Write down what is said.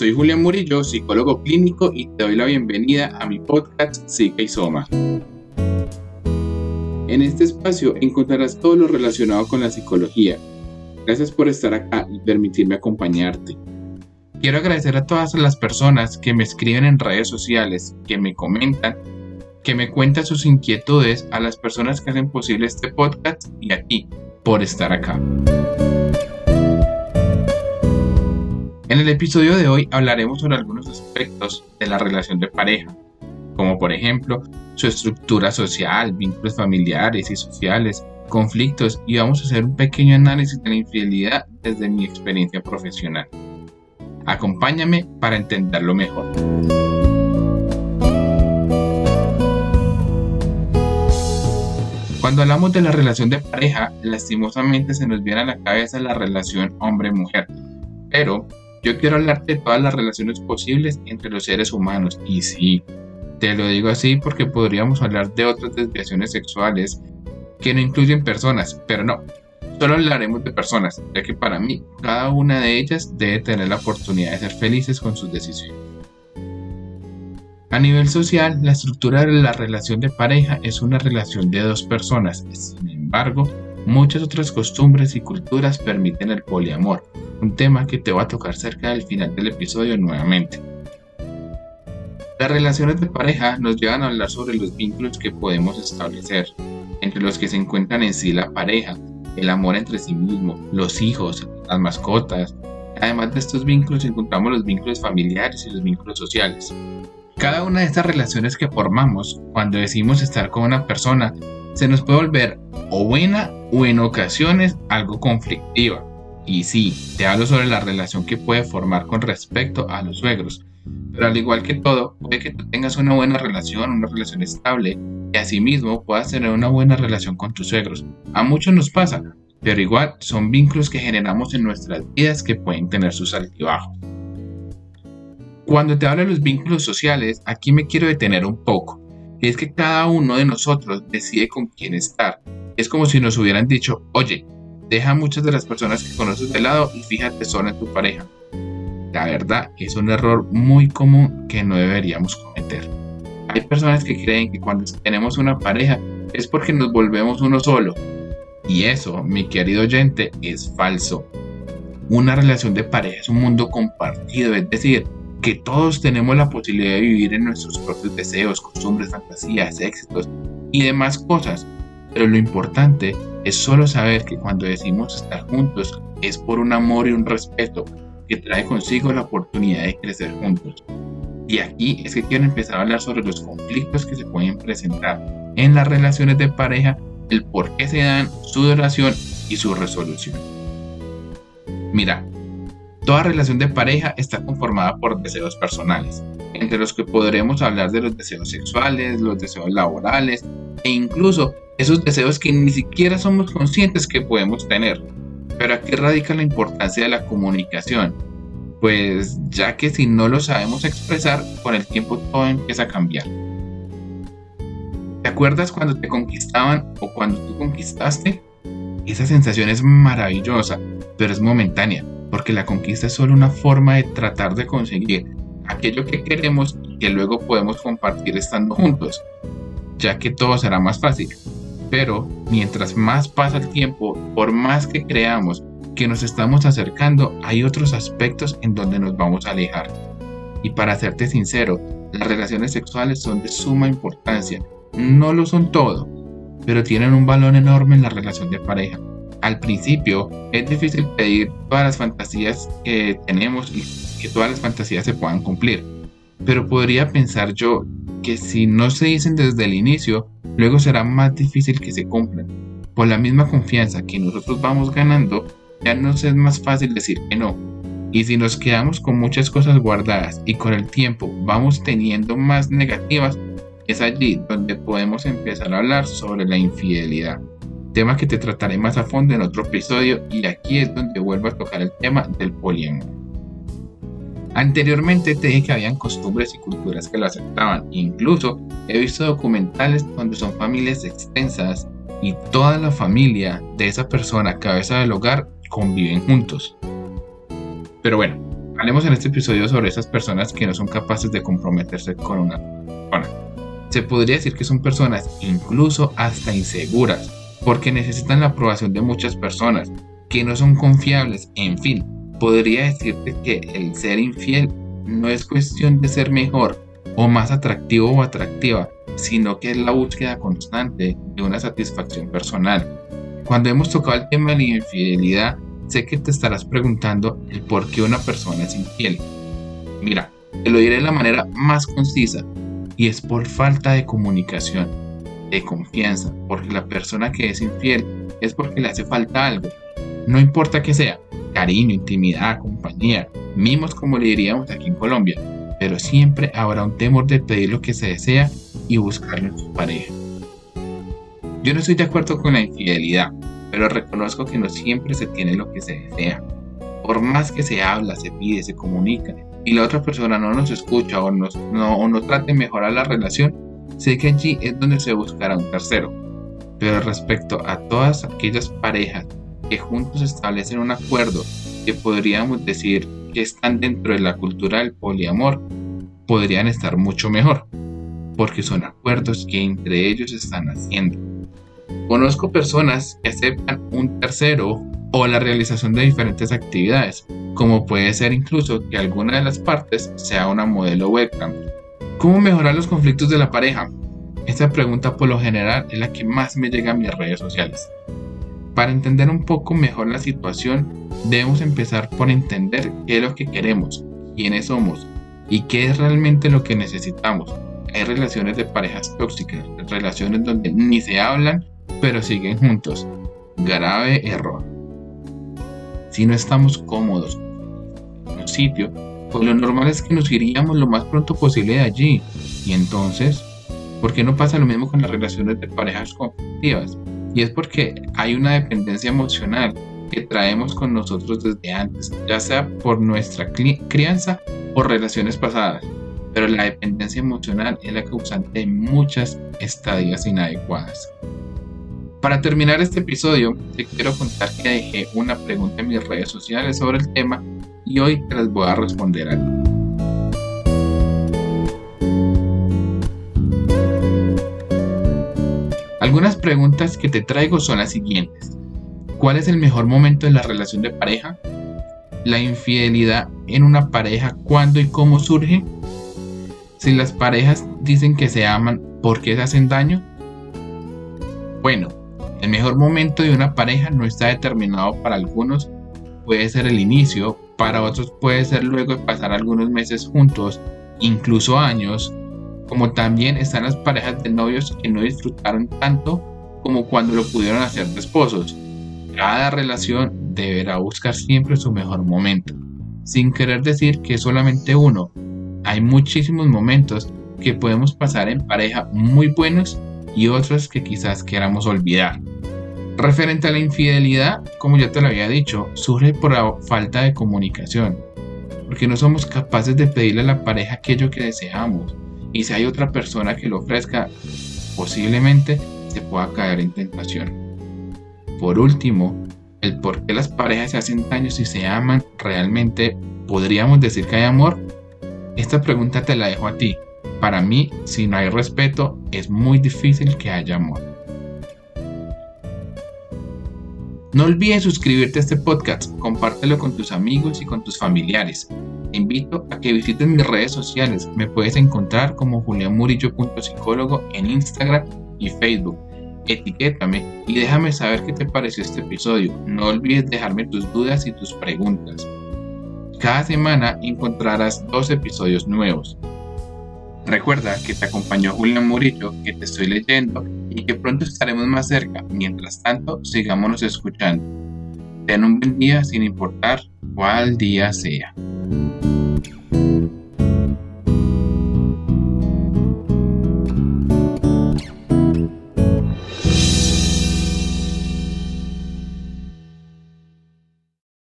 soy Julián Murillo, psicólogo clínico y te doy la bienvenida a mi podcast Psica y Soma. En este espacio encontrarás todo lo relacionado con la psicología. Gracias por estar acá y permitirme acompañarte. Quiero agradecer a todas las personas que me escriben en redes sociales, que me comentan, que me cuentan sus inquietudes, a las personas que hacen posible este podcast y a ti por estar acá. En el episodio de hoy hablaremos sobre algunos aspectos de la relación de pareja, como por ejemplo su estructura social, vínculos familiares y sociales, conflictos y vamos a hacer un pequeño análisis de la infidelidad desde mi experiencia profesional. Acompáñame para entenderlo mejor. Cuando hablamos de la relación de pareja, lastimosamente se nos viene a la cabeza la relación hombre-mujer, pero yo quiero hablarte de todas las relaciones posibles entre los seres humanos. Y sí, te lo digo así porque podríamos hablar de otras desviaciones sexuales que no incluyen personas, pero no. Solo hablaremos de personas, ya que para mí cada una de ellas debe tener la oportunidad de ser felices con sus decisiones. A nivel social, la estructura de la relación de pareja es una relación de dos personas. Sin embargo, muchas otras costumbres y culturas permiten el poliamor, un tema que te va a tocar cerca del final del episodio nuevamente. Las relaciones de pareja nos llevan a hablar sobre los vínculos que podemos establecer, entre los que se encuentran en sí la pareja, el amor entre sí mismo, los hijos, las mascotas. Además de estos vínculos encontramos los vínculos familiares y los vínculos sociales. Cada una de estas relaciones que formamos cuando decidimos estar con una persona se nos puede volver o buena o en ocasiones algo conflictiva. Y sí, te hablo sobre la relación que puede formar con respecto a los suegros. Pero al igual que todo, puede que tú tengas una buena relación, una relación estable, y asimismo puedas tener una buena relación con tus suegros. A muchos nos pasa, pero igual son vínculos que generamos en nuestras vidas que pueden tener sus altibajos. Cuando te hablo de los vínculos sociales, aquí me quiero detener un poco. Y es que cada uno de nosotros decide con quién estar. Es como si nos hubieran dicho, oye, Deja muchas de las personas que conoces de lado y fíjate solo en tu pareja. La verdad es un error muy común que no deberíamos cometer. Hay personas que creen que cuando tenemos una pareja es porque nos volvemos uno solo. Y eso, mi querido oyente, es falso. Una relación de pareja es un mundo compartido, es decir, que todos tenemos la posibilidad de vivir en nuestros propios deseos, costumbres, fantasías, éxitos y demás cosas. Pero lo importante es solo saber que cuando decimos estar juntos es por un amor y un respeto que trae consigo la oportunidad de crecer juntos. Y aquí es que quiero empezar a hablar sobre los conflictos que se pueden presentar en las relaciones de pareja, el por qué se dan, su duración y su resolución. Mira, toda relación de pareja está conformada por deseos personales, entre los que podremos hablar de los deseos sexuales, los deseos laborales e incluso esos deseos que ni siquiera somos conscientes que podemos tener. Pero aquí radica la importancia de la comunicación, pues ya que si no lo sabemos expresar, con el tiempo todo empieza a cambiar. ¿Te acuerdas cuando te conquistaban o cuando tú conquistaste? Esa sensación es maravillosa, pero es momentánea, porque la conquista es solo una forma de tratar de conseguir aquello que queremos y que luego podemos compartir estando juntos, ya que todo será más fácil. Pero mientras más pasa el tiempo, por más que creamos que nos estamos acercando, hay otros aspectos en donde nos vamos a alejar. Y para serte sincero, las relaciones sexuales son de suma importancia. No lo son todo, pero tienen un valor enorme en la relación de pareja. Al principio es difícil pedir todas las fantasías que tenemos y que todas las fantasías se puedan cumplir. Pero podría pensar yo que si no se dicen desde el inicio, luego será más difícil que se cumplan. Por la misma confianza que nosotros vamos ganando, ya nos es más fácil decir que no. Y si nos quedamos con muchas cosas guardadas y con el tiempo vamos teniendo más negativas, es allí donde podemos empezar a hablar sobre la infidelidad. Tema que te trataré más a fondo en otro episodio y aquí es donde vuelvo a tocar el tema del poliamor. Anteriormente te dije que habían costumbres y culturas que lo aceptaban. Incluso he visto documentales donde son familias extensas y toda la familia de esa persona, cabeza del hogar, conviven juntos. Pero bueno, Hablemos en este episodio sobre esas personas que no son capaces de comprometerse con una persona. Se podría decir que son personas incluso hasta inseguras, porque necesitan la aprobación de muchas personas, que no son confiables, en fin, podría decirte que el ser infiel no es cuestión de ser mejor o más atractivo o atractiva, sino que es la búsqueda constante de una satisfacción personal. Cuando hemos tocado el tema de la infidelidad, sé que te estarás preguntando el por qué una persona es infiel. Mira, te lo diré de la manera más concisa, y es por falta de comunicación, de confianza, porque la persona que es infiel es porque le hace falta algo, no importa que sea, cariño, intimidad, compañía, mimos como le diríamos aquí en Colombia, pero siempre habrá un temor de pedir lo que se desea y buscarlo en su pareja. Yo no estoy de acuerdo con la infidelidad, pero reconozco que no siempre se tiene lo que se desea. Por más que se habla, se pide, se comunica y la otra persona no nos escucha o, nos, no, o no trate mejorar la relación, sé que allí es donde se buscará un tercero. Pero respecto a todas aquellas parejas que juntos establecen un acuerdo que podríamos decir que están dentro de la cultura del poliamor, podrían estar mucho mejor, porque son acuerdos que entre ellos están haciendo. Conozco personas que aceptan un tercero o la realización de diferentes actividades, como puede ser incluso que alguna de las partes sea una modelo webcam. ¿Cómo mejorar los conflictos de la pareja? Esta pregunta por lo general es la que más me llega a mis redes sociales. Para entender un poco mejor la situación, debemos empezar por entender qué es lo que queremos, quiénes somos y qué es realmente lo que necesitamos. Hay relaciones de parejas tóxicas, relaciones donde ni se hablan, pero siguen juntos. Grave error. Si no estamos cómodos en un sitio, pues lo normal es que nos iríamos lo más pronto posible de allí. Y entonces, ¿por qué no pasa lo mismo con las relaciones de parejas conflictivas? Y es porque hay una dependencia emocional que traemos con nosotros desde antes, ya sea por nuestra crianza o relaciones pasadas. Pero la dependencia emocional es la causante de muchas estadías inadecuadas. Para terminar este episodio, te quiero contar que dejé una pregunta en mis redes sociales sobre el tema y hoy te las voy a responder a ti. Algunas preguntas que te traigo son las siguientes. ¿Cuál es el mejor momento de la relación de pareja? ¿La infidelidad en una pareja cuándo y cómo surge? Si las parejas dicen que se aman, ¿por qué se hacen daño? Bueno, el mejor momento de una pareja no está determinado para algunos, puede ser el inicio, para otros puede ser luego de pasar algunos meses juntos, incluso años, como también están las parejas de novios que no disfrutaron tanto como cuando lo pudieron hacer de esposos. Cada relación deberá buscar siempre su mejor momento, sin querer decir que solamente uno. Hay muchísimos momentos que podemos pasar en pareja muy buenos y otros que quizás queramos olvidar. Referente a la infidelidad, como ya te lo había dicho, surge por la falta de comunicación, porque no somos capaces de pedirle a la pareja aquello que deseamos, y si hay otra persona que lo ofrezca, posiblemente se pueda caer en tentación. Por último, el por qué las parejas se hacen daño si se aman realmente, ¿podríamos decir que hay amor? Esta pregunta te la dejo a ti. Para mí, si no hay respeto, es muy difícil que haya amor. No olvides suscribirte a este podcast, compártelo con tus amigos y con tus familiares. Te invito a que visites mis redes sociales. Me puedes encontrar como julianmurillo.psicólogo en Instagram y Facebook. Etiquétame y déjame saber qué te pareció este episodio. No olvides dejarme tus dudas y tus preguntas. Cada semana encontrarás dos episodios nuevos. Recuerda que te acompañó Julián Murillo, que te estoy leyendo y que pronto estaremos más cerca. Mientras tanto, sigámonos escuchando. Ten un buen día sin importar cuál día sea.